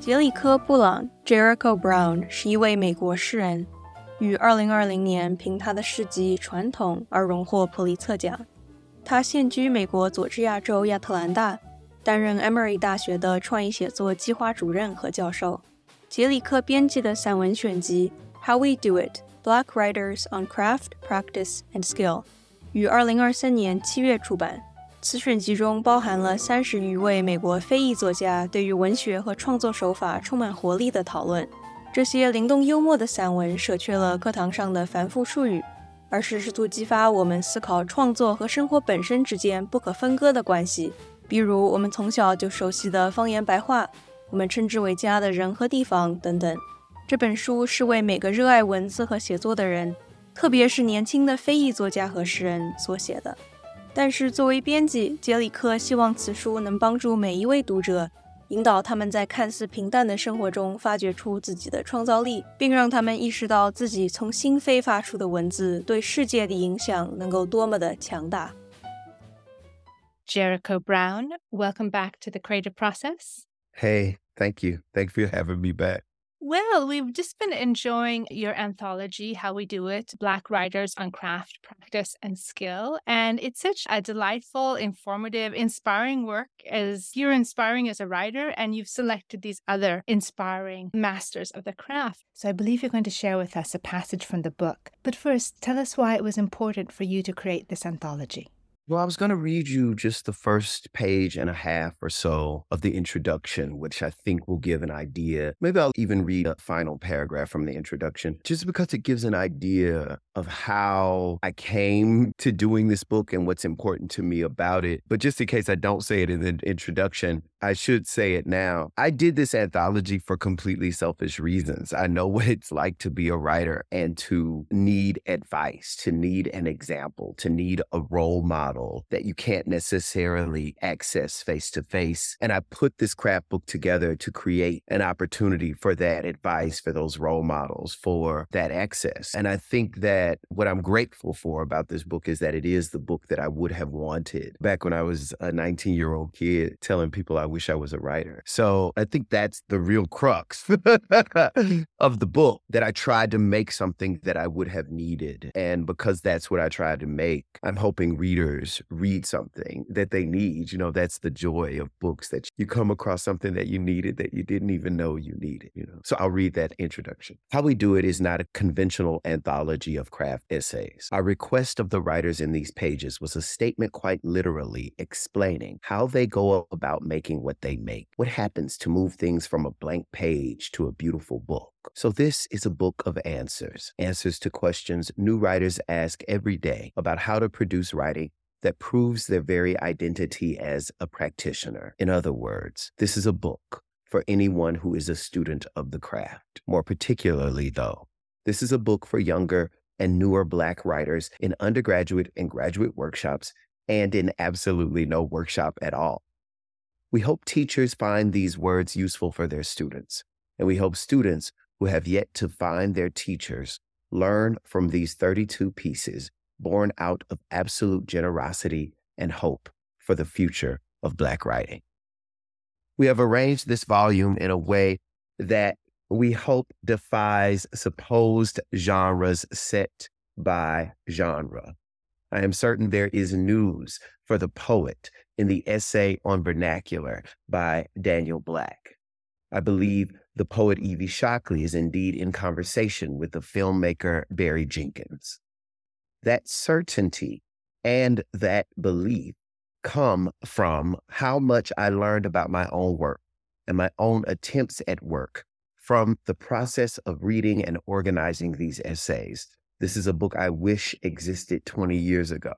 杰里科·布朗 （Jericho Brown） 是一位美国诗人，于2020年凭他的诗集《传统》而荣获普利策奖。他现居美国佐治亚州亚特兰大，担任 Emory 大学的创意写作计划主任和教授。杰里克编辑的散文选集《How We Do It: Black Writers on Craft, Practice and Skill》于2023年7月出版。此选集中包含了三十余位美国非裔作家对于文学和创作手法充满活力的讨论。这些灵动幽默的散文舍去了课堂上的繁复术语，而是试图激发我们思考创作和生活本身之间不可分割的关系。比如我们从小就熟悉的方言白话，我们称之为家的人和地方等等。这本书是为每个热爱文字和写作的人，特别是年轻的非裔作家和诗人所写的。但是，作为编辑，杰里克希望此书能帮助每一位读者，引导他们在看似平淡的生活中发掘出自己的创造力，并让他们意识到自己从心扉发出的文字对世界的影响能够多么的强大。Jericho Brown, welcome back to the creative process. Hey, thank you. Thank you for having me back. Well, we've just been enjoying your anthology, How We Do It Black Writers on Craft, Practice, and Skill. And it's such a delightful, informative, inspiring work as you're inspiring as a writer, and you've selected these other inspiring masters of the craft. So I believe you're going to share with us a passage from the book. But first, tell us why it was important for you to create this anthology. Well, I was going to read you just the first page and a half or so of the introduction, which I think will give an idea. Maybe I'll even read a final paragraph from the introduction, just because it gives an idea of how I came to doing this book and what's important to me about it. But just in case I don't say it in the introduction, I should say it now. I did this anthology for completely selfish reasons. I know what it's like to be a writer and to need advice, to need an example, to need a role model that you can't necessarily access face to face. And I put this craft book together to create an opportunity for that advice, for those role models, for that access. And I think that what I'm grateful for about this book is that it is the book that I would have wanted back when I was a 19 year old kid telling people I wish I was a writer. So I think that's the real crux of the book that I tried to make something that I would have needed. And because that's what I tried to make, I'm hoping readers read something that they need. You know, that's the joy of books that you come across something that you needed that you didn't even know you needed, you know. So I'll read that introduction. How We Do It is not a conventional anthology of craft essays. Our request of the writers in these pages was a statement quite literally explaining how they go about making what they make, what happens to move things from a blank page to a beautiful book. So, this is a book of answers, answers to questions new writers ask every day about how to produce writing that proves their very identity as a practitioner. In other words, this is a book for anyone who is a student of the craft. More particularly, though, this is a book for younger and newer Black writers in undergraduate and graduate workshops and in absolutely no workshop at all. We hope teachers find these words useful for their students, and we hope students who have yet to find their teachers learn from these 32 pieces born out of absolute generosity and hope for the future of Black writing. We have arranged this volume in a way that we hope defies supposed genres set by genre. I am certain there is news for the poet in the essay on vernacular by Daniel Black. I believe the poet Evie Shockley is indeed in conversation with the filmmaker Barry Jenkins that certainty and that belief come from how much I learned about my own work and my own attempts at work from the process of reading and organizing these essays. This is a book I wish existed 20 years ago.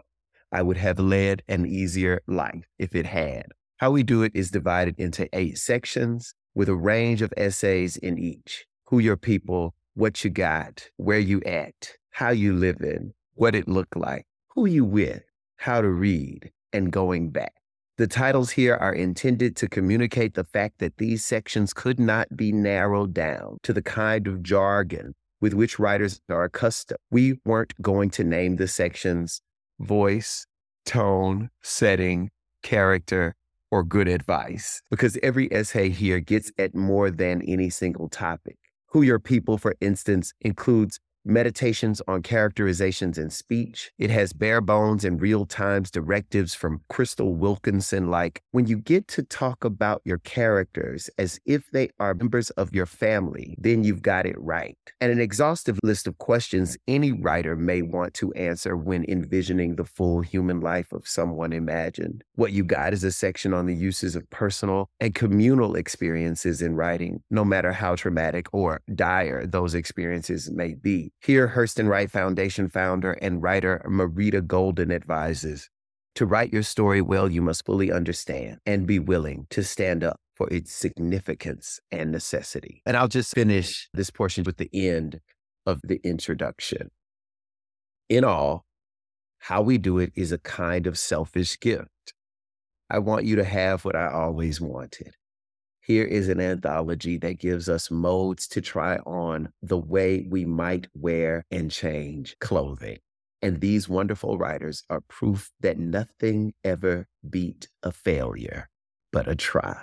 I would have led an easier life if it had. How we do it is divided into eight sections with a range of essays in each. Who your people, what you got, where you at, how you living, what it looked like, who you with, how to read, and going back. The titles here are intended to communicate the fact that these sections could not be narrowed down to the kind of jargon with which writers are accustomed. We weren't going to name the sections voice, tone, setting, character, or good advice. Because every essay here gets at more than any single topic. Who Your People, for instance, includes meditations on characterizations in speech. It has bare bones and real times directives from Crystal Wilkinson, like when you get to talk about your characters as if they are members of your family, then you've got it right. And an exhaustive list of questions any writer may want to answer when envisioning the full human life of someone imagined. What you got is a section on the uses of personal and communal experiences in writing, no matter how traumatic or dire those experiences may be. Here, Hurston Wright Foundation founder and writer Marita Golden advises To write your story well, you must fully understand and be willing to stand up for its significance and necessity. And I'll just finish this portion with the end of the introduction. In all, how we do it is a kind of selfish gift. I want you to have what I always wanted here is an anthology that gives us modes to try on the way we might wear and change clothing. And these wonderful writers are proof that nothing ever beat a failure but a try.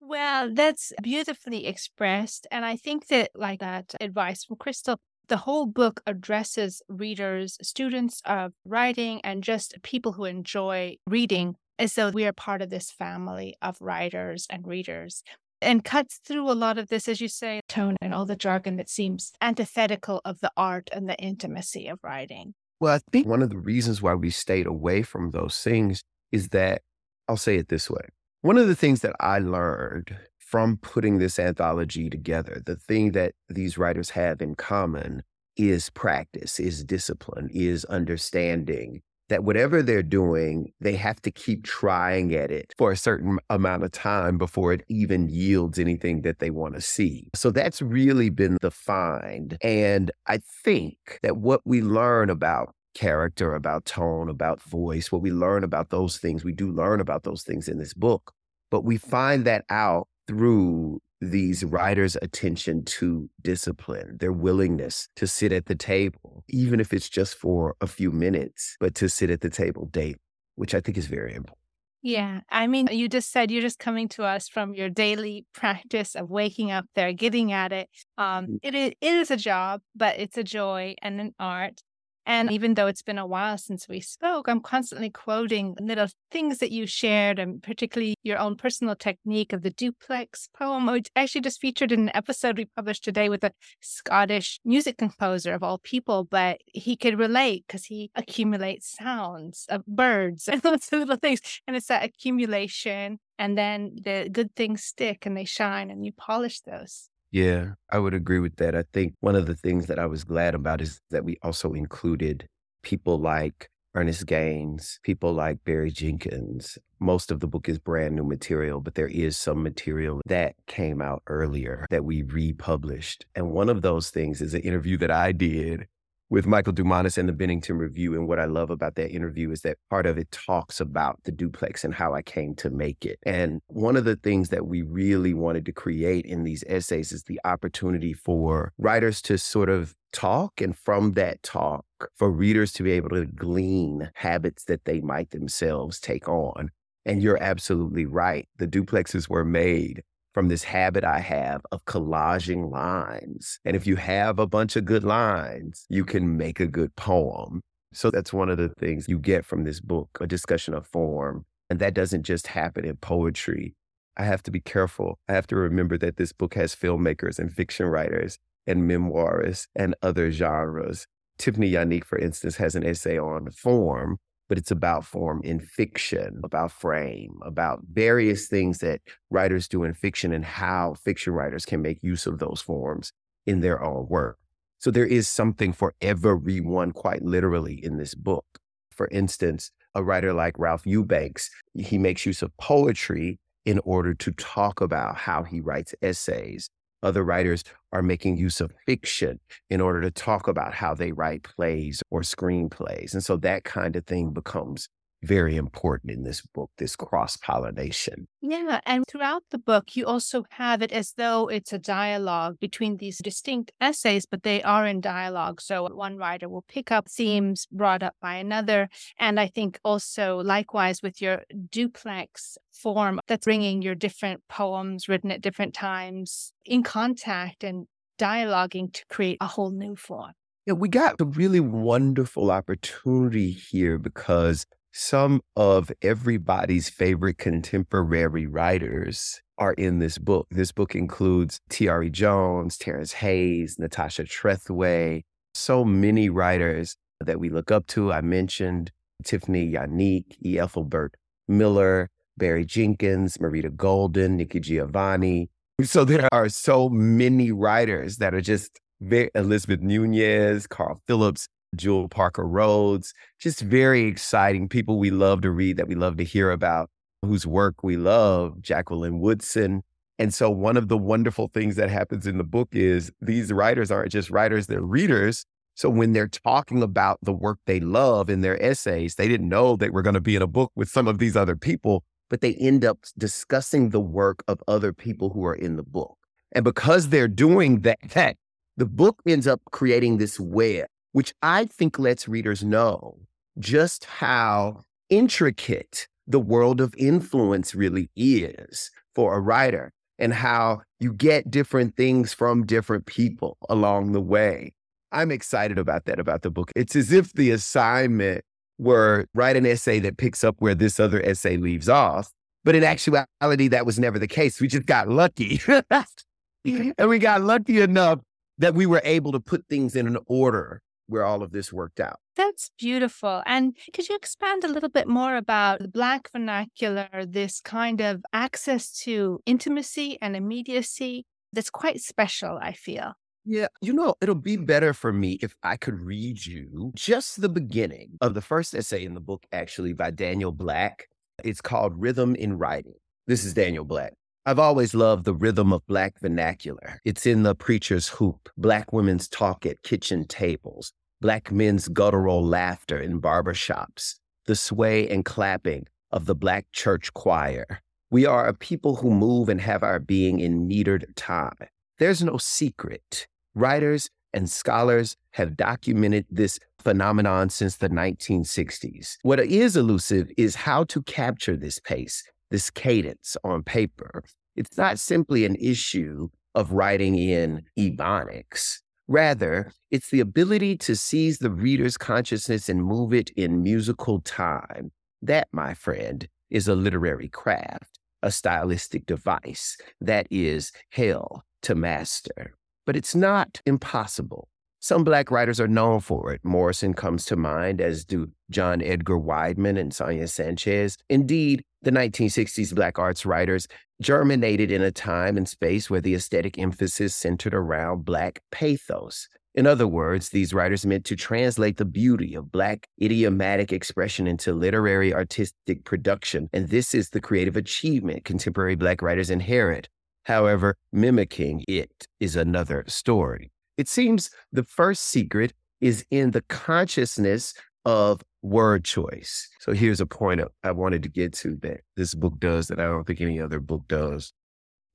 Well, that's beautifully expressed. And I think that, like that advice from Crystal, the whole book addresses readers, students of writing, and just people who enjoy reading as though we are part of this family of writers and readers and cuts through a lot of this, as you say, tone and all the jargon that seems antithetical of the art and the intimacy of writing. Well, I think one of the reasons why we stayed away from those things is that I'll say it this way. One of the things that I learned from putting this anthology together, the thing that these writers have in common is practice, is discipline, is understanding, that whatever they're doing, they have to keep trying at it for a certain amount of time before it even yields anything that they want to see. So that's really been the find. And I think that what we learn about character, about tone, about voice, what we learn about those things, we do learn about those things in this book, but we find that out through these writers' attention to discipline, their willingness to sit at the table, even if it's just for a few minutes, but to sit at the table daily, which I think is very important. Yeah. I mean, you just said you're just coming to us from your daily practice of waking up there, getting at it. Um, mm. it, is, it is a job, but it's a joy and an art. And even though it's been a while since we spoke, I'm constantly quoting little things that you shared, and particularly your own personal technique of the duplex poem, which actually just featured in an episode we published today with a Scottish music composer of all people. But he could relate because he accumulates sounds of birds and those little things. And it's that accumulation. And then the good things stick and they shine, and you polish those. Yeah, I would agree with that. I think one of the things that I was glad about is that we also included people like Ernest Gaines, people like Barry Jenkins. Most of the book is brand new material, but there is some material that came out earlier that we republished. And one of those things is an interview that I did with Michael Dumanis and the Bennington Review. And what I love about that interview is that part of it talks about the duplex and how I came to make it. And one of the things that we really wanted to create in these essays is the opportunity for writers to sort of talk and from that talk for readers to be able to glean habits that they might themselves take on. And you're absolutely right. The duplexes were made from this habit I have of collaging lines. And if you have a bunch of good lines, you can make a good poem. So that's one of the things you get from this book a discussion of form. And that doesn't just happen in poetry. I have to be careful. I have to remember that this book has filmmakers and fiction writers and memoirists and other genres. Tiphanie Yanique, for instance, has an essay on form, but it's about form in fiction, about frame, about various things that writers do in fiction and how fiction writers can make use of those forms in their own work. So there is something for everyone, quite literally, in this book. For instance, a writer like Ralph Eubanks, he makes use of poetry in order to talk about how he writes essays other writers are making use of fiction in order to talk about how they write plays or screenplays. And so that kind of thing becomes very important in this book, this cross pollination. Yeah. And throughout the book, you also have it as though it's a dialogue between these distinct essays, but they are in dialogue. So one writer will pick up themes brought up by another. And I think also likewise with your duplex form, that's bringing your different poems written at different times in contact and dialoguing to create a whole new form. Yeah, we got a really wonderful opportunity here because some of everybody's favorite contemporary writers are in this book. This book includes Tayari Jones, Terrence Hayes, Natasha Trethewey, so many writers that we look up to. I mentioned Tiphanie Yanique, E. Ethelbert Miller, Barry Jenkins, Marita Golden, Nikki Giovanni. So there are so many writers that are just very, Elizabeth Nunez, Carl Phillips, Jewell Parker Rhodes, just very exciting people we love to read, that we love to hear about, whose work we love, Jacqueline Woodson. And so, one of the wonderful things that happens in the book is these writers aren't just writers, they're readers. So, when they're talking about the work they love in their essays, they didn't know they were going to be in a book with some of these other people, but they end up discussing the work of other people who are in the book. And because they're doing that, the book ends up creating this web which I think lets readers know just how intricate the world of influence really is for a writer and how you get different things from different people along the way. I'm excited about that about the book. It's as if the assignment were write an essay that picks up where this other essay leaves off. But in actuality, that was never the case. We just got lucky. and we got lucky enough that we were able to put things in an order where all of this worked out. That's beautiful. And could you expand a little bit more about the Black vernacular, this kind of access to intimacy and immediacy that's quite special, I feel? Yeah, you know, it'll be better for me if I could read you just the beginning of the first essay in the book, actually, by Daniel Black. It's called Rhythm in Writing. This is Daniel Black. I've always loved the rhythm of Black vernacular. It's in the preacher's hoop, Black women's talk at kitchen tables, Black men's guttural laughter in barbershops, the sway and clapping of the Black church choir. We are a people who move and have our being in metered time. There's no secret. Writers and scholars have documented this phenomenon since the 1960s. What is elusive is how to capture this pace, this cadence on paper. It's not simply an issue of writing in ebonics. Rather, it's the ability to seize the reader's consciousness and move it in musical time. That, my friend, is a literary craft, a stylistic device that is hell to master. But it's not impossible. Some Black writers are known for it. Morrison comes to mind, as do John Edgar Wideman and Sonia Sanchez. Indeed, the 1960s Black arts writers germinated in a time and space where the aesthetic emphasis centered around Black pathos. In other words, these writers meant to translate the beauty of Black idiomatic expression into literary artistic production, and this is the creative achievement contemporary Black writers inherit. However, mimicking it is another story. It seems the first secret is in the consciousness of word choice. So here's a point I wanted to get to that this book does that I don't think any other book does.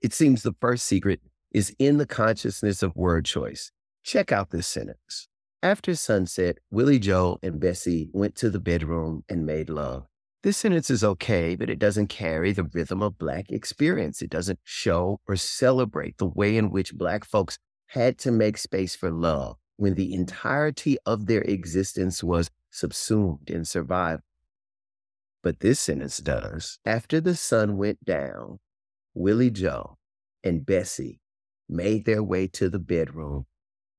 It seems the first secret is in the consciousness of word choice. Check out this sentence. After sunset, Willie Joe and Bessie went to the bedroom and made love. This sentence is okay, but it doesn't carry the rhythm of Black experience. It doesn't show or celebrate the way in which Black folks had to make space for love when the entirety of their existence was subsumed in survival. But this sentence does. After the sun went down, Willie Joe and Bessie made their way to the bedroom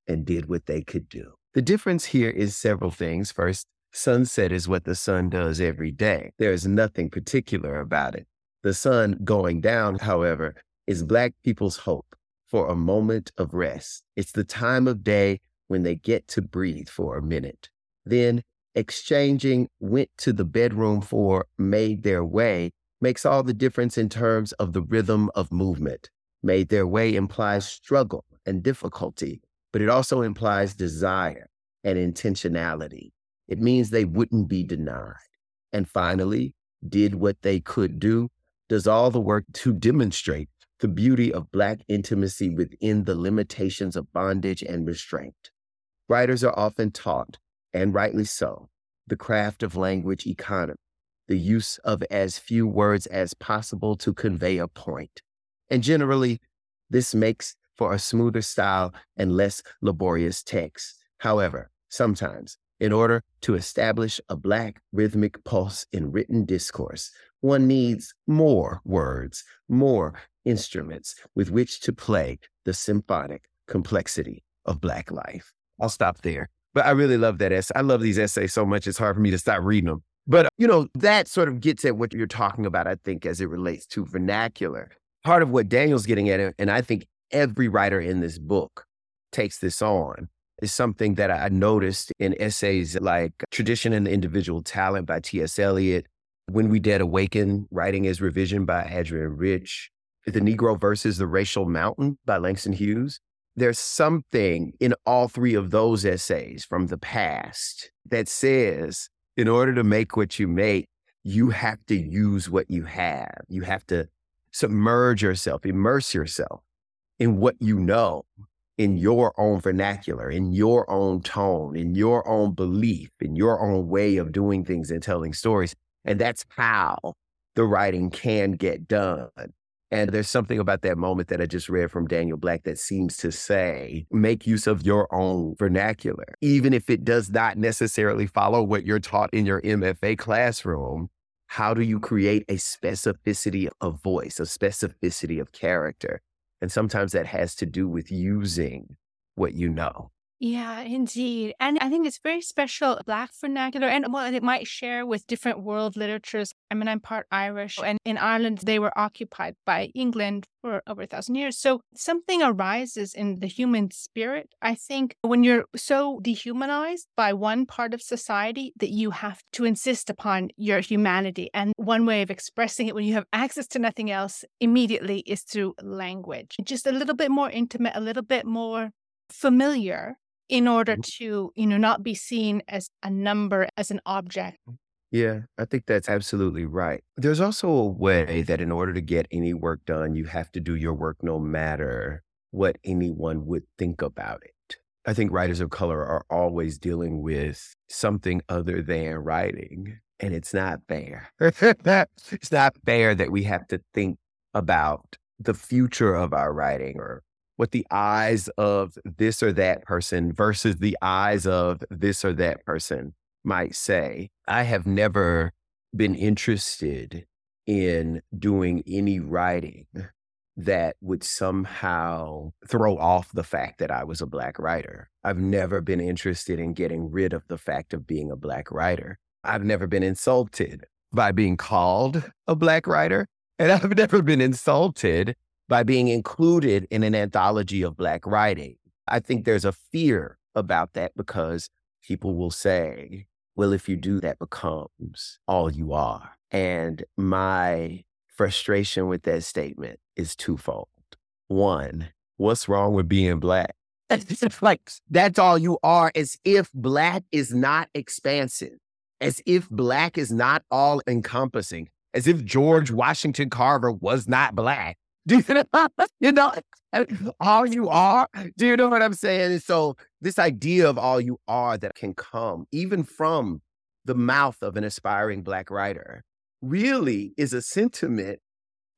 and did what they could do. The difference here is several things. First, sunset is what the sun does every day. There is nothing particular about it. The sun going down, however, is Black people's hope for a moment of rest. It's the time of day when they get to breathe for a minute. Then exchanging went to the bedroom for made their way makes all the difference in terms of the rhythm of movement. Made their way implies struggle and difficulty, but it also implies desire and intentionality. It means they wouldn't be denied. and finally did what they could do, does all the work to demonstrate the beauty of Black intimacy within the limitations of bondage and restraint. Writers are often taught, and rightly so, the craft of language economy, the use of as few words as possible to convey a point. And generally, this makes for a smoother style and less laborious text. However, sometimes, in order to establish a Black rhythmic pulse in written discourse, one needs more words, more instruments with which to play the symphonic complexity of Black life. I'll stop there. But I really love that essay. I love these essays so much, it's hard for me to stop reading them. But, you know, that sort of gets at what you're talking about, I think, as it relates to vernacular. Part of what Daniel's getting at, and I think every writer in this book takes this on, is something that I noticed in essays like Tradition and the Individual Talent by T.S. Eliot, When We Dead Awaken, Writing as Revision by Adrienne Rich, The Negro versus the Racial Mountain by Langston Hughes there's something in all three of those essays from the past that says in order to make what you make, you have to use what you have. You have to submerge yourself, immerse yourself in what you know, in your own vernacular, in your own tone, in your own belief, in your own way of doing things and telling stories. And that's how the writing can get done. And there's something about that moment that I just read from Daniel Black that seems to say, make use of your own vernacular, even if it does not necessarily follow what you're taught in your MFA classroom. How do you create a specificity of voice, a specificity of character? And sometimes that has to do with using what you know. Yeah, indeed. And I think it's very special Black vernacular and what it might share with different world literatures. I mean, I'm part Irish, and in Ireland, they were occupied by England for over a thousand years. So something arises in the human spirit. I think when you're so dehumanized by one part of society that you have to insist upon your humanity. And one way of expressing it when you have access to nothing else immediately is through language. Just a little bit more intimate, a little bit more familiar in order mm-hmm. to, you know, not be seen as a number, as an object. Mm, yeah, I think that's absolutely right. There's also a way that in order to get any work done, you have to do your work no matter what anyone would think about it. I think writers of color are always dealing with something other than writing, and it's not fair. it's not fair that we have to think about the future of our writing or what the eyes of this or that person versus the eyes of this or that person might say. I have never been interested in doing any writing that would somehow throw off the fact that I was a Black writer. I've never been interested in getting rid of the fact of being a Black writer. I've never been insulted by being called a Black writer. And I've never been insulted by being included in an anthology of Black writing. I think there's a fear about that because people will say, well, if you do, that becomes all you are. And my frustration with that statement is twofold. One, what's wrong with being Black? Like that's all you are, as if Black is not expansive, as if Black is not all encompassing, as if George Washington Carver was not Black. Do you know, you know all you are? Do you know what I'm saying? And so this idea of all you are that can come even from the mouth of an aspiring black writer really is a sentiment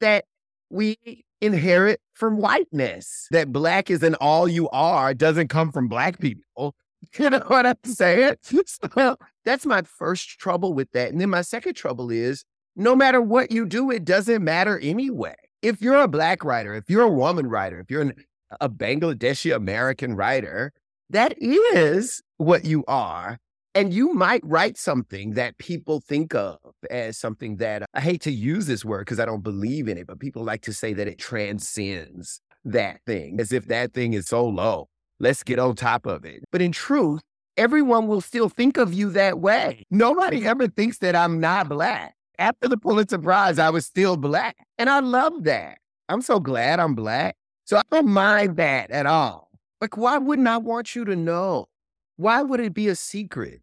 that we inherit from whiteness. That black is an all you are doesn't come from black people. You know what I'm saying? So that's my first trouble with that. And then my second trouble is no matter what you do, it doesn't matter anyway if you're a black writer, if you're a woman writer, if you're an, a Bangladeshi American writer, that is what you are. And you might write something that people think of as something that I hate to use this word because I don't believe in it, but people like to say that it transcends that thing as if that thing is so low. Let's get on top of it. But in truth, everyone will still think of you that way. Nobody ever thinks that I'm not black after the Pulitzer Prize, I was still black. And I love that. I'm so glad I'm black. So I don't mind that at all. Like, why wouldn't I want you to know? Why would it be a secret?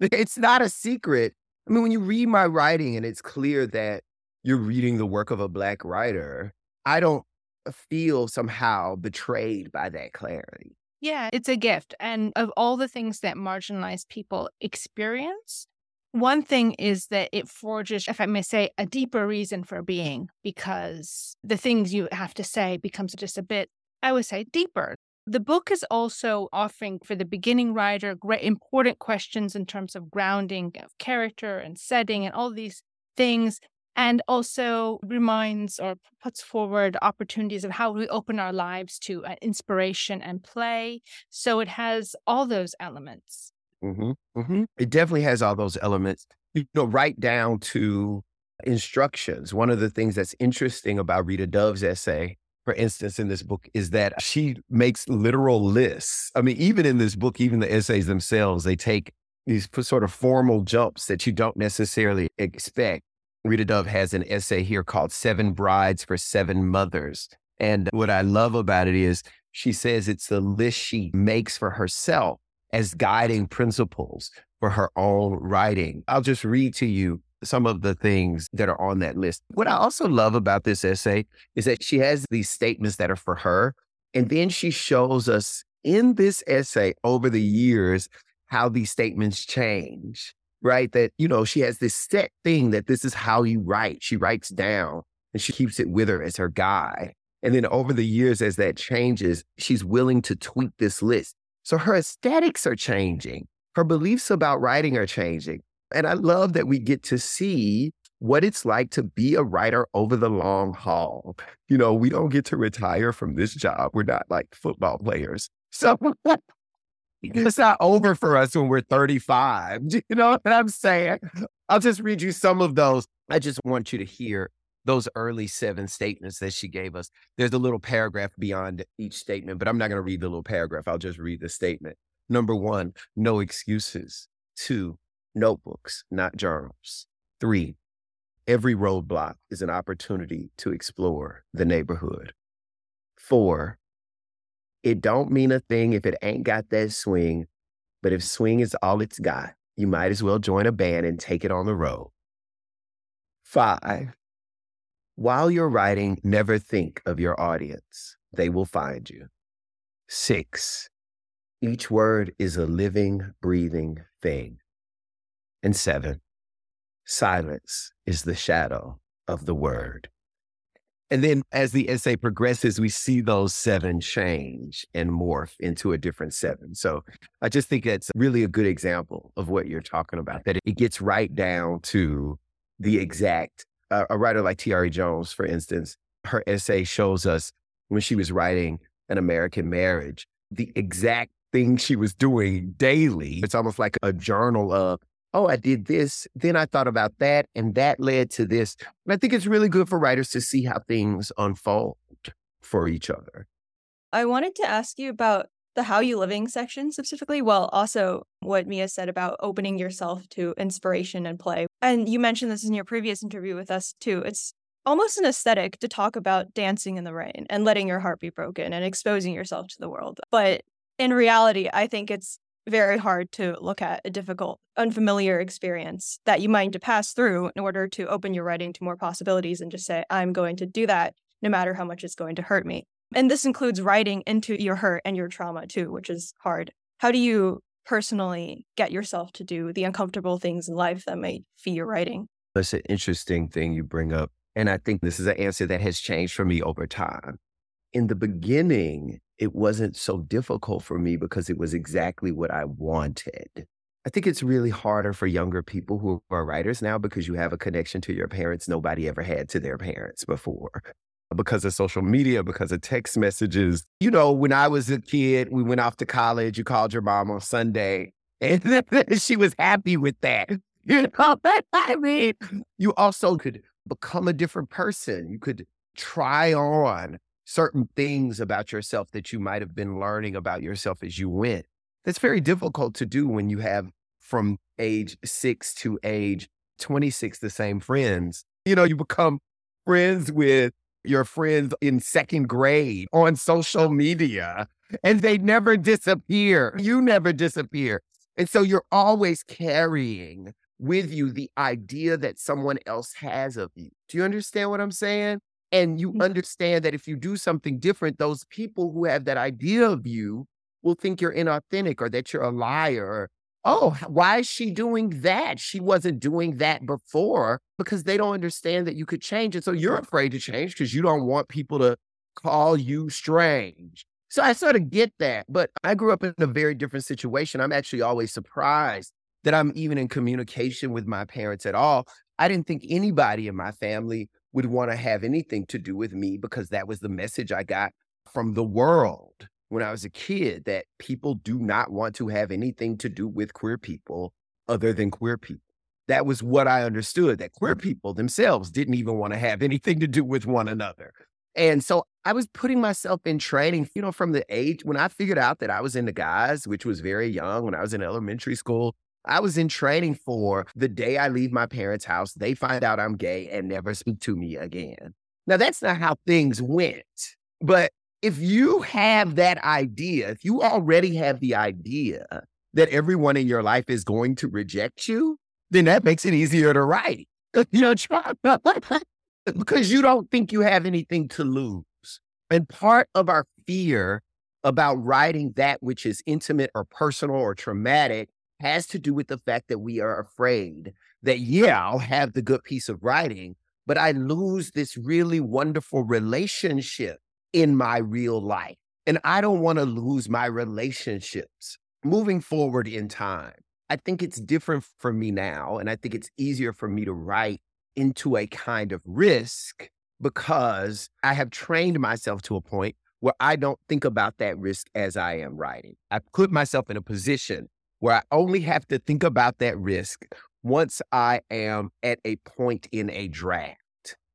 It's not a secret I mean, when you read my writing and it's clear that you're reading the work of a Black writer, I don't feel somehow betrayed by that clarity. Yeah, it's a gift. And of all the things that marginalized people experience, one thing is that it forges, if I may say, a deeper reason for being because the things you have to say becomes just a bit, I would say, deeper. The book is also offering for the beginning writer great important questions in terms of grounding of character and setting and all these things and also reminds or puts forward opportunities of how we open our lives to uh, inspiration and play. So it has all those elements. Mm-hmm, mm-hmm. It definitely has all those elements, you know, right down to instructions. One of the things that's interesting about Rita Dove's essay, for instance, in this book, is that she makes literal lists. I mean, even in this book, even the essays themselves, they take these sort of formal jumps that you don't necessarily expect. Rita Dove has an essay here called Seven Brides for Seven Mothers. And what I love about it is she says it's the list she makes for herself as guiding principles for her own writing. I'll just read to you some of the things that are on that list. What I also love about this essay is that she has these statements that are for her. And then she shows us in this essay over the years how these statements change right? That, you know, she has this set thing that this is how you write. She writes down and she keeps it with her as her guide. And then over the years, as that changes, she's willing to tweak this list. So her aesthetics are changing. Her beliefs about writing are changing. And I love that we get to see what it's like to be a writer over the long haul. You know, we don't get to retire from this job. We're not like football players. So it's not over for us when we're 35. You know what I'm saying? I'll just read you some of those. I just want you to hear those early seven statements that she gave us. There's a little paragraph beyond each statement, but I'm not going to read the little paragraph. I'll just read the statement. Number one, no excuses. Two, notebooks, not journals. Three, every roadblock is an opportunity to explore the neighborhood. Four, it don't mean a thing if it ain't got that swing, but if swing is all it's got, you might as well join a band and take it on the road. Five, while you're writing, never think of your audience. They will find you. Six, each word is a living, breathing thing. And seven, silence is the shadow of the word. And then as the essay progresses, we see those seven change and morph into a different seven. So I just think that's really a good example of what you're talking about, that it gets right down to the exact. A writer like Tayari Jones, for instance, her essay shows us when she was writing An American Marriage, the exact thing she was doing daily. It's almost like a journal of oh, I did this. Then I thought about that, and that led to this. And I think it's really good for writers to see how things unfold for each other. I wanted to ask you about the how you living section specifically. Well, also what Mia said about opening yourself to inspiration and play. And you mentioned this in your previous interview with us too. It's almost an aesthetic to talk about dancing in the rain and letting your heart be broken and exposing yourself to the world. But in reality, I think it's very hard to look at a difficult, unfamiliar experience that you might to pass through in order to open your writing to more possibilities and just say, I'm going to do that no matter how much it's going to hurt me. And this includes writing into your hurt and your trauma too, which is hard. How do you personally get yourself to do the uncomfortable things in life that might feed your writing? That's an interesting thing you bring up. And I think this is an answer that has changed for me over time. In the beginning, it wasn't so difficult for me because it was exactly what I wanted. I think it's really harder for younger people who are writers now because you have a connection to your parents nobody ever had to their parents before. Because of social media, because of text messages. You know, when I was a kid, we went off to college, you called your mom on Sunday, and she was happy with that. You know, I mean, you also could become a different person. You could try on certain things about yourself that you might have been learning about yourself as you went. That's very difficult to do when you have from age six to age 26 the same friends. You know, you become friends with your friends in second grade on social media and they never disappear. You never disappear. And so you're always carrying with you the idea that someone else has of you. Do you understand what I'm saying? And you Mm. understand that if you do something different, those people who have that idea of you will think you're inauthentic or that you're a liar. Oh, why is she doing that? She wasn't doing that before because they don't understand that you could change it. So you're afraid to change because you don't want people to call you strange. So I sort of get that. But I grew up in a very different situation. I'm actually always surprised that I'm even in communication with my parents at all. I didn't think anybody in my family would want to have anything to do with me because that was the message I got from the world when I was a kid that people do not want to have anything to do with queer people other than queer people. That was what I understood that queer people themselves didn't even want to have anything to do with one another. And so I was putting myself in training, you know, from the age when I figured out that I was into guys, which was very young when I was in elementary school. I was in training for the day I leave my parents' house, they find out I'm gay and never speak to me again. Now, that's not how things went. But if you have that idea, if you already have the idea that everyone in your life is going to reject you, then that makes it easier to write. You know, because you don't think you have anything to lose. And part of our fear about writing that which is intimate or personal or traumatic has to do with the fact that we are afraid that, yeah, I'll have the good piece of writing, but I lose this really wonderful relationship in my real life. And I don't want to lose my relationships moving forward in time. I think it's different for me now. And I think it's easier for me to write into a kind of risk because I have trained myself to a point where I don't think about that risk as I am writing. I put myself in a position where I only have to think about that risk once I am at a point in a draft.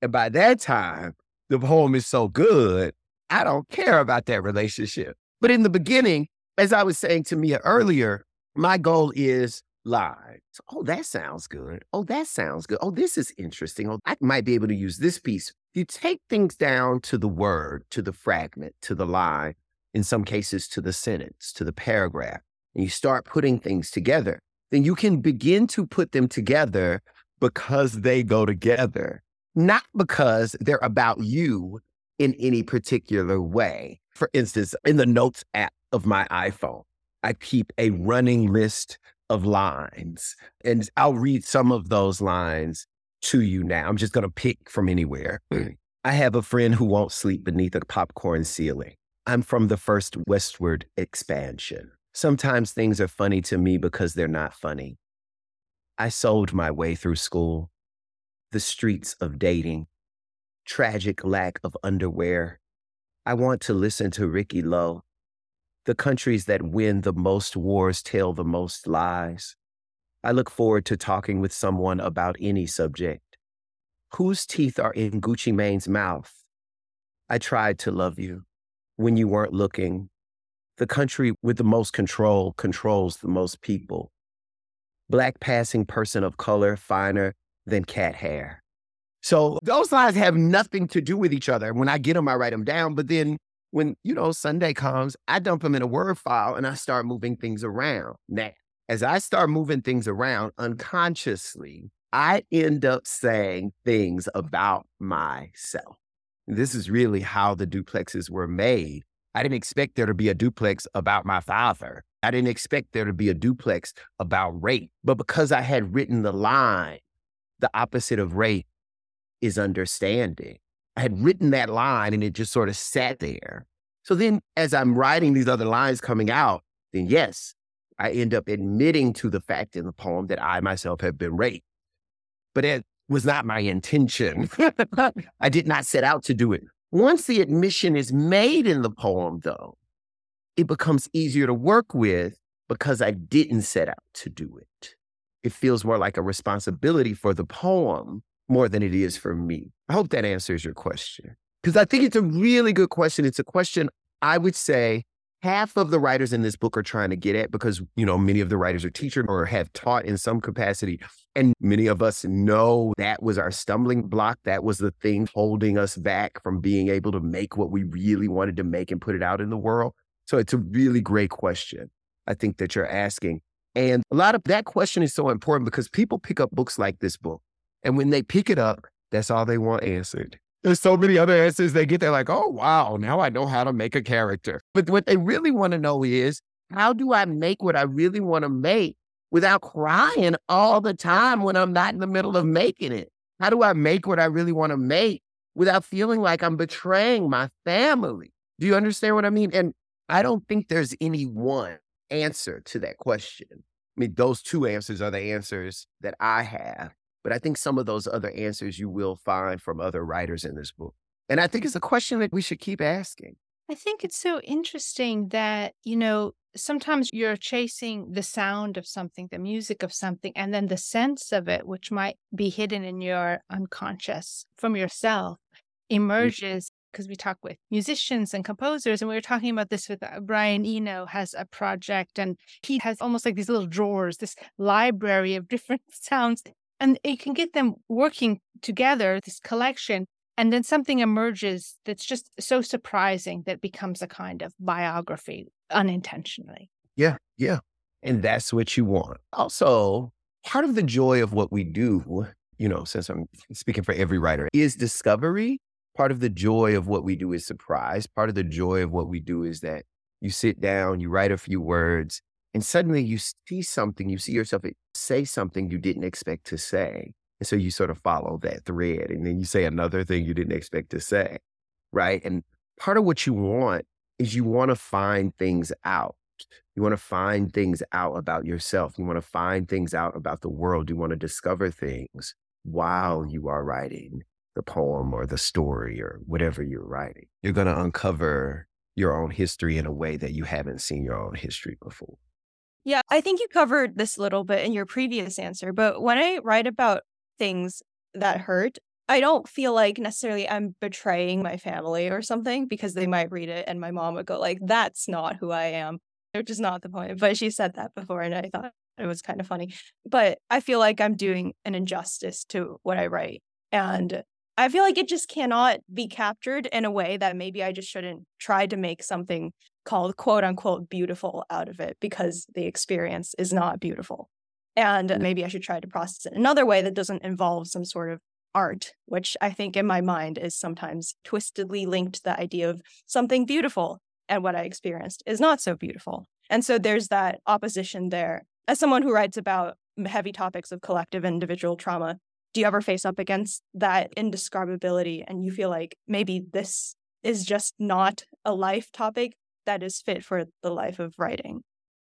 And by that time, the poem is so good, I don't care about that relationship. But in the beginning, as I was saying to Mia earlier, my goal is lines. Oh, that sounds good. Oh, that sounds good. Oh, this is interesting. Oh, I might be able to use this piece. You take things down to the word, to the fragment, to the line, in some cases to the sentence, to the paragraph, and you start putting things together, then you can begin to put them together because they go together, not because they're about you in any particular way. For instance, in the notes app of my iPhone, I keep a running list of lines, and I'll read some of those lines to you now. I'm just going to pick from anywhere. Mm. I have a friend who won't sleep beneath a popcorn ceiling. I'm from the first westward expansion. Sometimes things are funny to me because they're not funny. I sold my way through school, the streets of dating, tragic lack of underwear. I want to listen to Ricky Lowe. The countries that win the most wars tell the most lies. I look forward to talking with someone about any subject. Whose teeth are in Gucci Mane's mouth? I tried to love you when you weren't looking. The country with the most control controls the most people. Black passing person of color finer than cat hair. So those lines have nothing to do with each other. When I get them, I write them down. But then when, you know, Sunday comes, I dump them in a Word file and I start moving things around. Now, as I start moving things around unconsciously, I end up saying things about myself. This is really how the duplexes were made. I didn't expect there to be a duplex about my father. I didn't expect there to be a duplex about rape. But because I had written the line, the opposite of rape is understanding. I had written that line and it just sort of sat there. So then, as I'm writing these other lines coming out, then yes, I end up admitting to the fact in the poem that I myself have been raped. But it was not my intention. I did not set out to do it. Once the admission is made in the poem, though, it becomes easier to work with because I didn't set out to do it. It feels more like a responsibility for the poem more than it is for me. I hope that answers your question. Because I think it's a really good question. It's a question I would say half of the writers in this book are trying to get at because, you know, many of the writers are teachers or have taught in some capacity. And many of us know that was our stumbling block. That was the thing holding us back from being able to make what we really wanted to make and put it out in the world. So it's a really great question, I think, that you're asking. And a lot of that question is so important because people pick up books like this book. And when they pick it up, that's all they want answered. There's so many other answers they get. They're like, oh, wow, now I know how to make a character. But what they really want to know is how do I make what I really want to make without crying all the time when I'm not in the middle of making it? How do I make what I really want to make without feeling like I'm betraying my family? Do you understand what I mean? And I don't think there's any one answer to that question. I mean, those two answers are the answers that I have. But I think some of those other answers you will find from other writers in this book. And I think it's a question that we should keep asking. I think it's so interesting that, you know, sometimes you're chasing the sound of something, the music of something, and then the sense of it, which might be hidden in your unconscious from yourself, mm. emerges. Because we talk with musicians and composers, and we were talking about this with uh, Brian Eno has a project, and he has almost like these little drawers, this library of different sounds, and you can get them working together, this collection, and then something emerges that's just so surprising that becomes a kind of biography unintentionally. Yeah, yeah. And that's what you want. Also, part of the joy of what we do, you know, since I'm speaking for every writer, is discovery. Part of the joy of what we do is surprise. Part of the joy of what we do is that you sit down, you write a few words, and suddenly you see something, you see yourself eh, say something you didn't expect to say. And so you sort of follow that thread and then you say another thing you didn't expect to say. Right. And part of what you want is you want to find things out. You want to find things out about yourself. You want to find things out about the world. You want to discover things while you are writing the poem or the story or whatever you're writing. You're going to uncover your own history in a way that you haven't seen your own history before. Yeah, I think you covered this a little bit in your previous answer, but when I write about things that hurt, I don't feel like necessarily I'm betraying my family or something because they might read it and my mom would go like, "That's not who I am," which is not the point. But she said that before, and I thought it was kind of funny. But I feel like I'm doing an injustice to what I write, and I feel like it just cannot be captured in a way that maybe I just shouldn't try to make something called quote unquote beautiful out of it because the experience is not beautiful. And maybe I should try to process it another way that doesn't involve some sort of art, which I think in my mind is sometimes twistedly linked to the idea of something beautiful. And what I experienced is not so beautiful. And so there's that opposition there. As someone who writes about heavy topics of collective individual trauma, do you ever face up against that indescribability and you feel like maybe this is just not a life topic that is fit for the life of writing?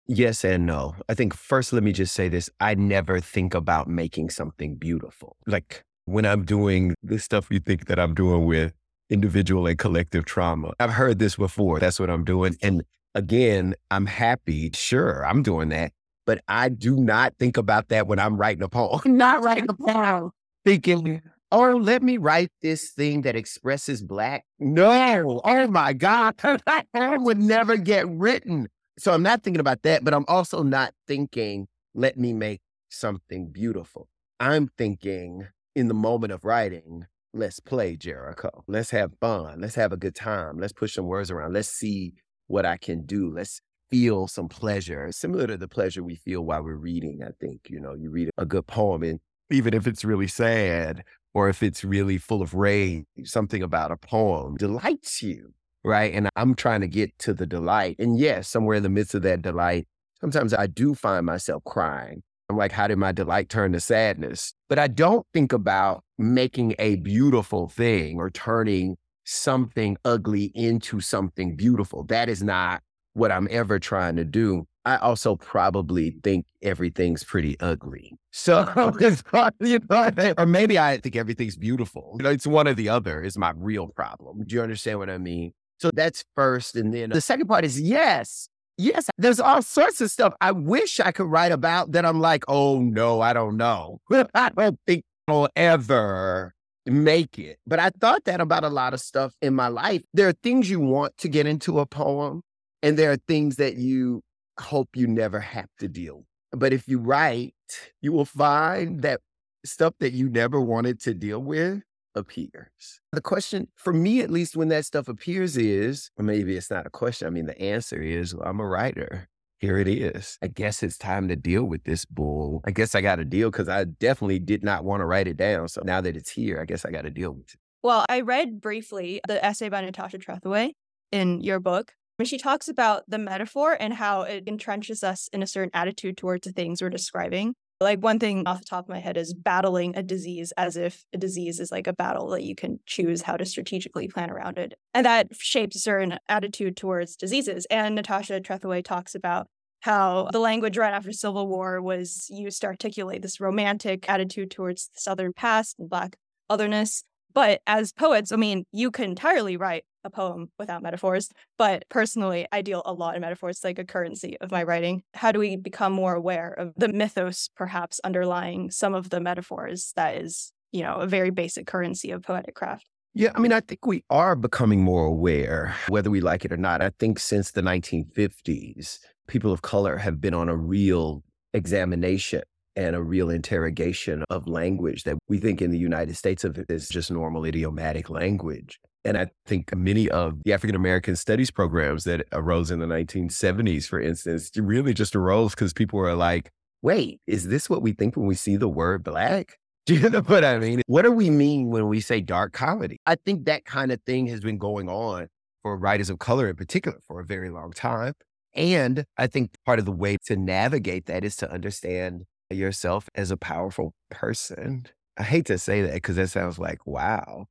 Yes and no. I think first, let me just say this. I never think about making something beautiful. Like when I'm doing the stuff you think that I'm doing with individual and collective trauma, I've heard this before. That's what I'm doing. And again, I'm happy. Sure, I'm doing that. But I do not think about that when I'm writing a poem. I'm not writing a poem. Thinking, or let me write this thing that expresses black. No. Oh my God. That would never get written. So I'm not thinking about that, but I'm also not thinking, let me make something beautiful. I'm thinking in the moment of writing, let's play Jericho. Let's have fun. Let's have a good time. Let's push some words around. Let's see what I can do. Let's feel some pleasure, similar to the pleasure we feel while we're reading. I think, you know, you read a good poem and even if it's really sad or if it's really full of rage, something about a poem delights you right? And I'm trying to get to the delight. And yes, somewhere in the midst of that delight, sometimes I do find myself crying. I'm like, how did my delight turn to sadness? But I don't think about making a beautiful thing or turning something ugly into something beautiful. That is not what I'm ever trying to do. I also probably think everything's pretty ugly. So, you know, or maybe I think everything's beautiful. You know, it's one or the other is my real problem. Do you understand what I mean? So that's first. And then the second part is yes. Yes, there's all sorts of stuff I wish I could write about that I'm like, oh no, I don't know. I don't think I'll ever make it. But I thought that about a lot of stuff in my life. There are things you want to get into a poem, and there are things that you hope you never have to deal. But if you write, you will find that stuff that you never wanted to deal with appears. The question, for me at least, when that stuff appears is, or maybe it's not a question, I mean, the answer is well, I'm a writer. here it is. I guess it's time to deal with this bull. I guess I got to deal because I definitely did not want to write it down. So now that it's here, I guess I got to deal with it. Well, I read briefly the essay by Natasha Trethewey in your book. And she talks about the metaphor and how it entrenches us in a certain attitude towards the things we're describing. Like one thing off the top of my head is battling a disease as if a disease is like a battle that you can choose how to strategically plan around it. And that shapes a certain attitude towards diseases. And Natasha Trethewey talks about how the language right after Civil War was used to articulate this romantic attitude towards the Southern past and Black otherness. But as poets, I mean, you can entirely write a poem without metaphors. But personally, I deal a lot in metaphors, it's like a currency of my writing. How do we become more aware of the mythos, perhaps underlying some of the metaphors that is, you know, a very basic currency of poetic craft? Yeah, I mean, I think we are becoming more aware, whether we like it or not. I think since the 1950s, people of color have been on a real examination and a real interrogation of language that we think in the United States of it is just normal idiomatic language. And I think many of the African American studies programs that arose in the 1970s, for instance, really just arose because people were like, wait, is this what we think when we see the word black? Do you know what I mean? What do we mean when we say dark comedy? I think that kind of thing has been going on for writers of color in particular for a very long time. And I think part of the way to navigate that is to understand yourself as a powerful person. I hate to say that because that sounds like, wow.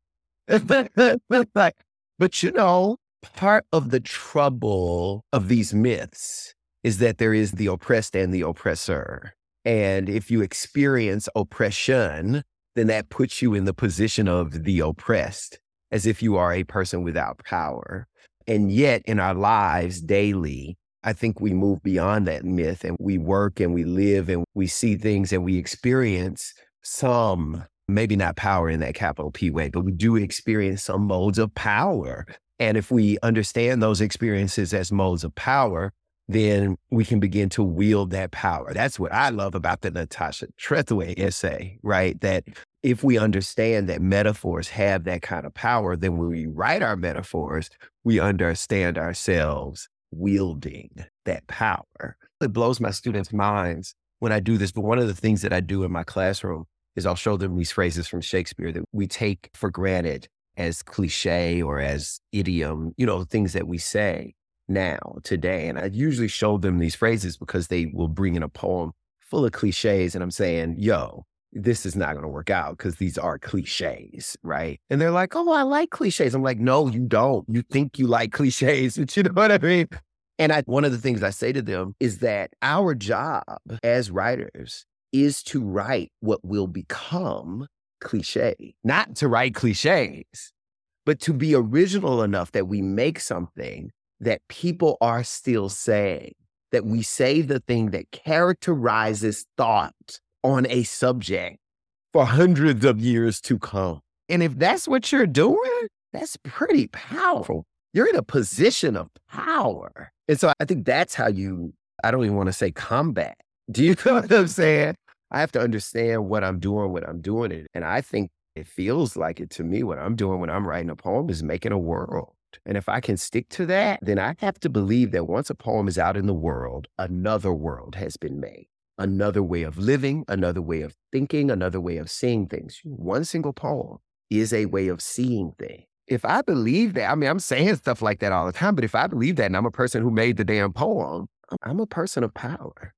but, you know, part of the trouble of these myths is that there is the oppressed and the oppressor. And if you experience oppression, then that puts you in the position of the oppressed, as if you are a person without power. And yet, in our lives daily, I think we move beyond that myth and we work and we live and we see things and we experience some, maybe not power in that capital P way, but we do experience some modes of power. And if we understand those experiences as modes of power, then we can begin to wield that power. That's what I love about the Natasha Trethewey essay, right? That if we understand that metaphors have that kind of power, then when we write our metaphors, we understand ourselves wielding that power. It blows my students' minds when I do this. But one of the things that I do in my classroom is I'll show them these phrases from Shakespeare that we take for granted as cliche or as idiom, you know, things that we say now, today. And I usually show them these phrases because they will bring in a poem full of cliches. And I'm saying, yo, this is not going to work out because these are cliches, right? And they're like, oh, I like cliches. I'm like, no, you don't. You think you like cliches, but you know what I mean? And I, one of the things I say to them is that our job as writers is to write what will become cliche, not to write cliches, but to be original enough that we make something that people are still saying, that we say the thing that characterizes thought on a subject for hundreds of years to come. And if that's what you're doing, that's pretty powerful. You're in a position of power. And so I think that's how you, I don't even want to say combat. Do you know what I'm saying? I have to understand what I'm doing when I'm doing it. And I think it feels like it to me. What I'm doing when I'm writing a poem is making a world. And if I can stick to that, then I have to believe that once a poem is out in the world, another world has been made another way of living, another way of thinking, another way of seeing things. One single poem is a way of seeing things. If I believe that, I mean, I'm saying stuff like that all the time, but if I believe that and I'm a person who made the damn poem, I'm a person of power.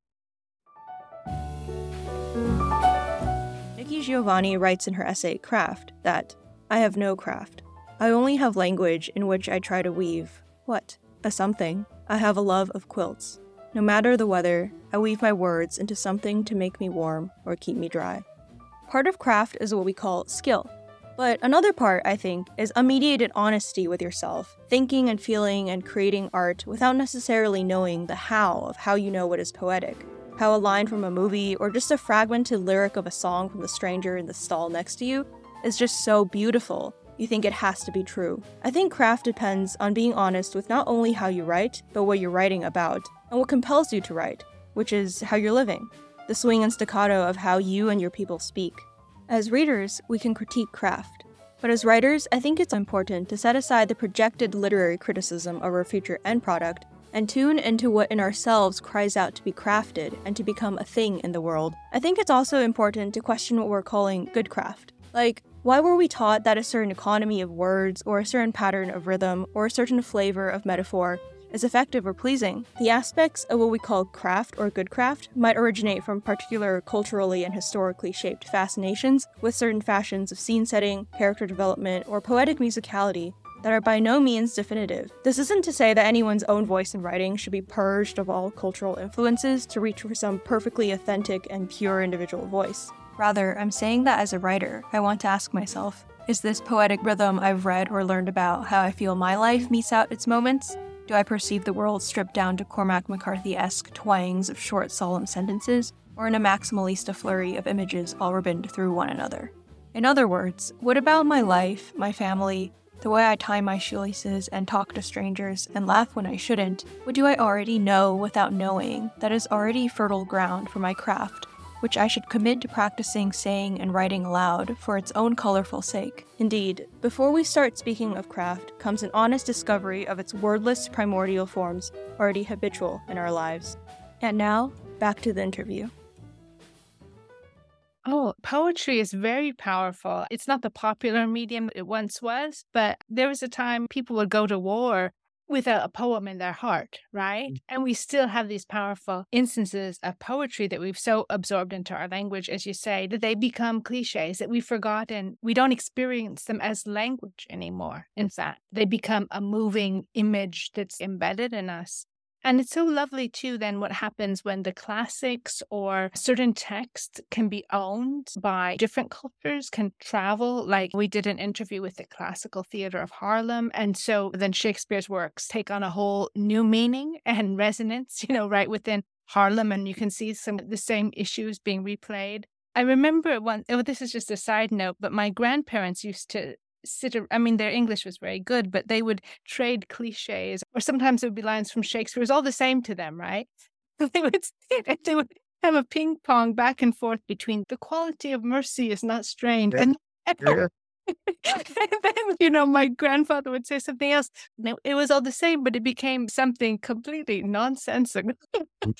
Giovanni writes in her essay, Craft, that I have no craft. I only have language in which I try to weave, what? A something. I have a love of quilts. No matter the weather, I weave my words into something to make me warm or keep me dry. Part of craft is what we call skill. But another part, I think, is unmediated honesty with yourself, thinking and feeling and creating art without necessarily knowing the how of how you know what is poetic. How a line from a movie or just a fragmented lyric of a song from the stranger in the stall next to you is just so beautiful you think it has to be true. I think craft depends on being honest with not only how you write, but what you're writing about, and what compels you to write, which is how you're living, the swing and staccato of how you and your people speak. As readers, we can critique craft. But as writers, I think it's important to set aside the projected literary criticism of our future end product and tune into what in ourselves cries out to be crafted and to become a thing in the world. I think it's also important to question what we're calling good craft. Like, why were we taught that a certain economy of words, or a certain pattern of rhythm, or a certain flavor of metaphor is effective or pleasing. The aspects of what we call craft or good craft might originate from particular culturally and historically shaped fascinations with certain fashions of scene setting, character development, or poetic musicality that are by no means definitive. This isn't to say that anyone's own voice in writing should be purged of all cultural influences to reach for some perfectly authentic and pure individual voice. Rather, I'm saying that as a writer, I want to ask myself is this poetic rhythm I've read or learned about how I feel my life metes out its moments? Do I perceive the world stripped down to Cormac McCarthy esque twangs of short, solemn sentences, or in a maximalista flurry of images all ribboned through one another? In other words, what about my life, my family, the way I tie my shoelaces and talk to strangers and laugh when I shouldn't, what do I already know without knowing that is already fertile ground for my craft which I should commit to practicing saying and writing aloud for its own colorful sake. Indeed, before we start speaking of craft comes an honest discovery of its wordless primordial forms already habitual in our lives. And now, back to the interview. Oh, poetry is very powerful. It's not the popular medium it once was, but there was a time people would go to war with a, a, poem in their heart, right? Mm. And we still have these powerful instances of poetry that we've so absorbed into our language, as you say, that they become cliches that we've forgotten. We don't experience them as language anymore. In fact, they become a moving image that's embedded in us. And it's so lovely too, then, what happens when the classics or certain texts can be owned by different cultures, can travel. Like we did an interview with the Classical Theater of Harlem. And so then Shakespeare's works take on a whole new meaning and resonance, you know, right within Harlem. And you can see some of the same issues being replayed. I remember one, oh, this is just a side note, but my grandparents used to sit i mean their english was very good but they would trade cliches or sometimes it would be lines from shakespeare it was all the same to them right they would they would have a ping pong back and forth between the quality of mercy is not strained yeah. and yeah. and then, you know, my grandfather would say something else. It was all the same, but it became something completely nonsensical.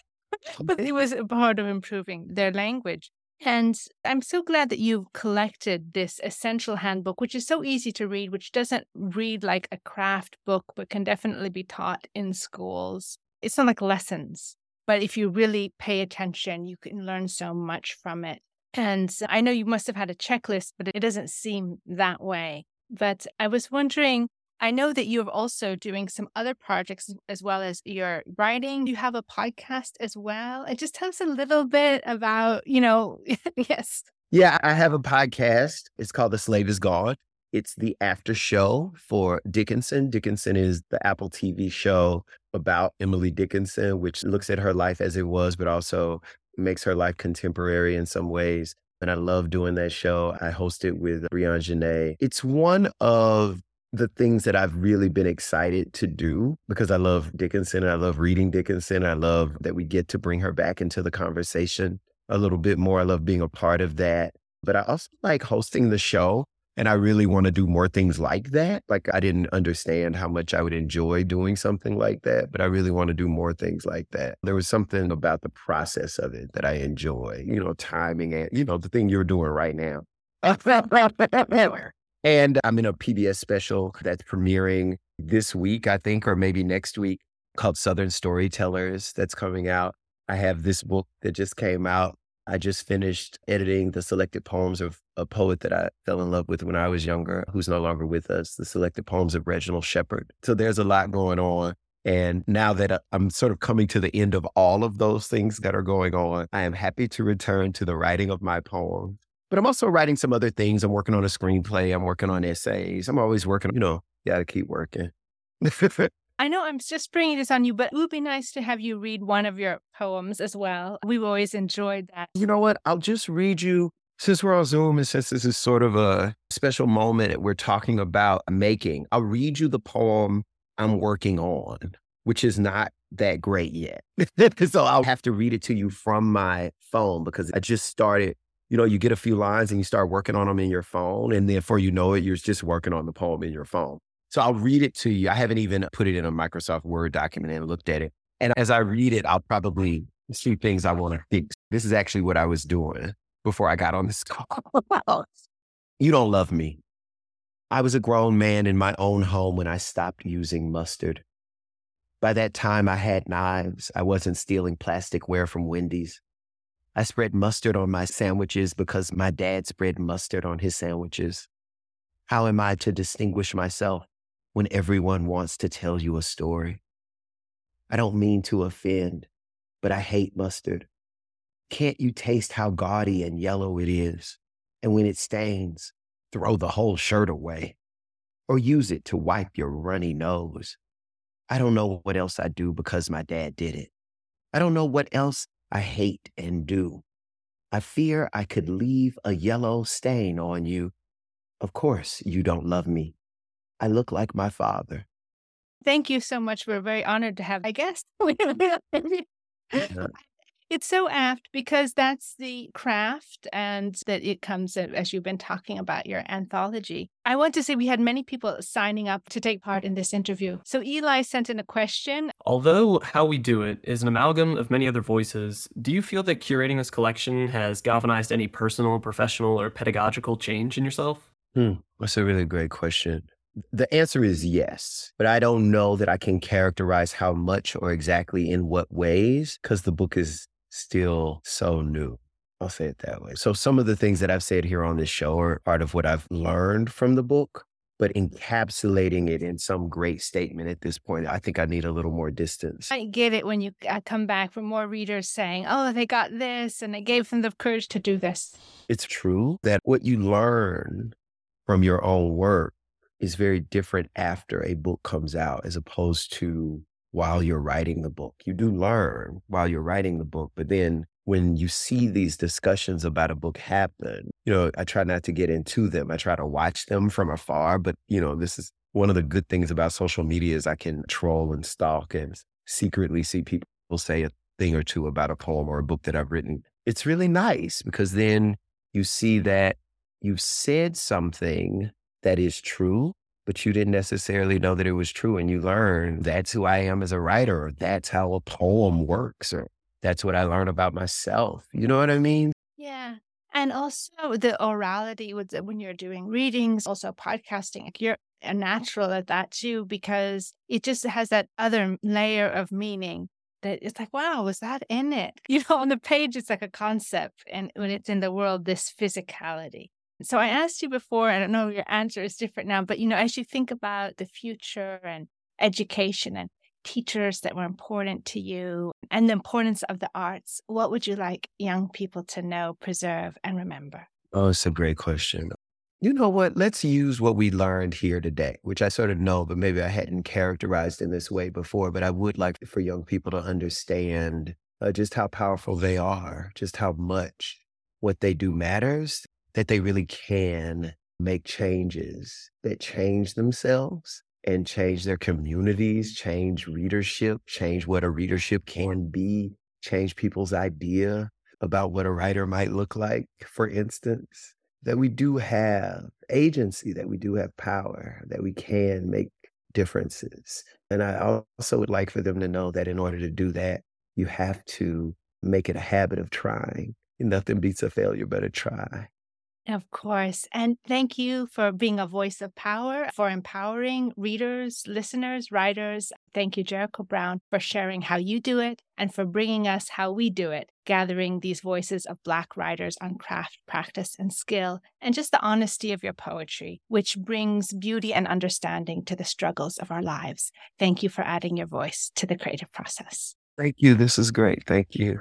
But it was a part of improving their language. And I'm so glad that you've collected this essential handbook, which is so easy to read, which doesn't read like a craft book, but can definitely be taught in schools. It's not like lessons, but if you really pay attention, you can learn so much from it. And I know you must have had a checklist, but it doesn't seem that way. But I was wondering I know that you're also doing some other projects as well as your writing. You have a podcast as well. And just tell us a little bit about, you know, yes. Yeah, I have a podcast. It's called The Slave is Gone. It's the after show for Dickinson. Dickinson is the Apple TV show about Emily Dickinson, which looks at her life as it was, but also makes her life contemporary in some ways. And I love doing that show. I host it with Brionne Janae. It's one of the things that I've really been excited to do because I love Dickinson. And I love reading Dickinson. I love that we get to bring her back into the conversation a little bit more. I love being a part of that. But I also like hosting the show. And I really want to do more things like that. Like, I didn't understand how much I would enjoy doing something like that, but I really want to do more things like that. There was something about the process of it that I enjoy, you know, timing and, you know, the thing you're doing right now. And I'm in a PBS special that's premiering this week, I think, or maybe next week called Southern Storytellers that's coming out. I have this book that just came out. I just finished editing the selected poems of a poet that I fell in love with when I was younger, who's no longer with us, the selected poems of Reginald Shepherd. So there's a lot going on. And now that uh, I'm sort of coming to the end of all of those things that are going on, I am happy to return to the writing of my poems but I'm also writing some other things. I'm working on a screenplay. I'm working on essays. I'm always working, you know, got to keep working. I know I'm just bringing this on you, but it would be nice to have you read one of your poems as well. We've always enjoyed that. You know what? I'll just read you, since we're on Zoom and since this is sort of a special moment that we're talking about making, I'll read you the poem I'm working on, which is not that great yet. so I'll have to read it to you from my phone because I just started you know, you get a few lines and you start working on them in your phone. And then before you know it, you're just working on the poem in your phone. So I'll read it to you. I haven't even put it in a Microsoft Word document and looked at it. And as I read it, I'll probably see things I want to fix. This is actually what I was doing before I got on this call. you don't love me. I was a grown man in my own home when I stopped using mustard. By that time, I had knives. I wasn't stealing plasticware from Wendy's. I spread mustard on my sandwiches because my dad spread mustard on his sandwiches. How am I to distinguish myself when everyone wants to tell you a story? I don't mean to offend, but I hate mustard. Can't you taste how gaudy and yellow it is? And when it stains, throw the whole shirt away or use it to wipe your runny nose. I don't know what else I do because my dad did it. I don't know what else I hate and do. I fear I could leave a yellow stain on you. Of course, you don't love me. I look like my father. Thank you so much. We're very honored to have, I guess. It's so apt because that's the craft and that it comes as you've been talking about your anthology. I want to say we had many people signing up to take part in this interview. So Eli sent in a question. Although How We Do It is an amalgam of many other voices, do you feel that curating this collection has galvanized any personal, professional, or pedagogical change in yourself? Hmm, that's a really great question. The answer is yes, but I don't know that I can characterize how much or exactly in what ways because the book is still so new. I'll say it that way. So, some of the things that I've said here on this show are part of what I've learned from the book, but encapsulating it in some great statement at this point, I think I need a little more distance. I get it when you come back from more readers saying, oh, they got this and it gave them the courage to do this. It's true that what you learn from your own work is very different after a book comes out as opposed to while you're writing the book. You do learn while you're writing the book, but then when you see these discussions about a book happen, you know, I try not to get into them. I try to watch them from afar, but you know, this is one of the good things about social media is I can troll and stalk and secretly see people say a thing or two about a poem or a book that I've written. It's really nice because then you see that you've said something that is true but you didn't necessarily know that it was true. And you learn that's who I am as a writer, or that's how a poem works, or that's what I learned about myself. You know what I mean? Yeah. And also the orality with when you're doing readings, also podcasting, you're a natural at that too, because it just has that other layer of meaning that it's like, wow, was that in it? You know, on the page, it's like a concept. And when it's in the world, this physicality. So I asked you before, I don't know your answer is different now, but you know, as you think about the future and education and teachers that were important to you and the importance of the arts, what would you like young people to know, preserve, and remember? Oh, it's a great question. You know what? Let's use what we learned here today, which I sort of know, but maybe I hadn't characterized in this way before. But I would like for young people to understand uh, just how powerful they are, just how much what they do matters, that they really can make changes that change themselves and change their communities, change readership, change what a readership can be, change people's idea about what a writer might look like, for instance, that we do have agency, that we do have power, that we can make differences. And I also would like for them to know that in order to do that, you have to make it a habit of trying. Nothing beats a failure but a try. Of course. And thank you for being a voice of power, for empowering readers, listeners, writers. Thank you, Jericho Brown, for sharing how you do it and for bringing us how we do it, gathering these voices of Black writers on craft, practice, and skill, and just the honesty of your poetry, which brings beauty and understanding to the struggles of our lives. Thank you for adding your voice to the creative process. Thank you. This is great. Thank you.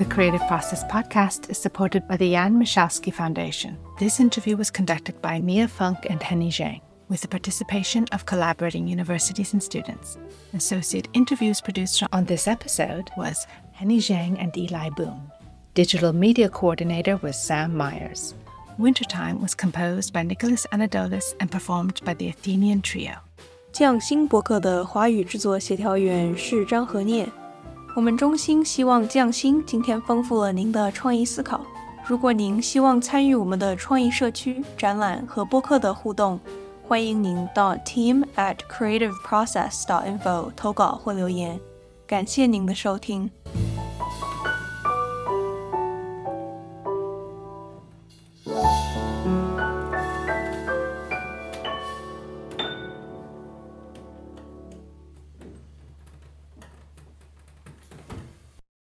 The Creative Process podcast is supported by the Jan Michalski Foundation. This interview was conducted by Mia Funk and Henny Zhang, with the participation of collaborating universities and students. Associate interviews produced on this episode was Henny Zhang and Eli Boone. Digital media coordinator was Sam Myers. Wintertime was composed by Nicholas Anadolus and performed by the Athenian Trio. 匠心博客的华语制作协调员是张和念。 我们衷心希望匠心今天丰富了您的创意思考。如果您希望参与我们的创意社区、展览和播客的互动，欢迎您到 team at creativeprocess.info 投稿或留言。感谢您的收听。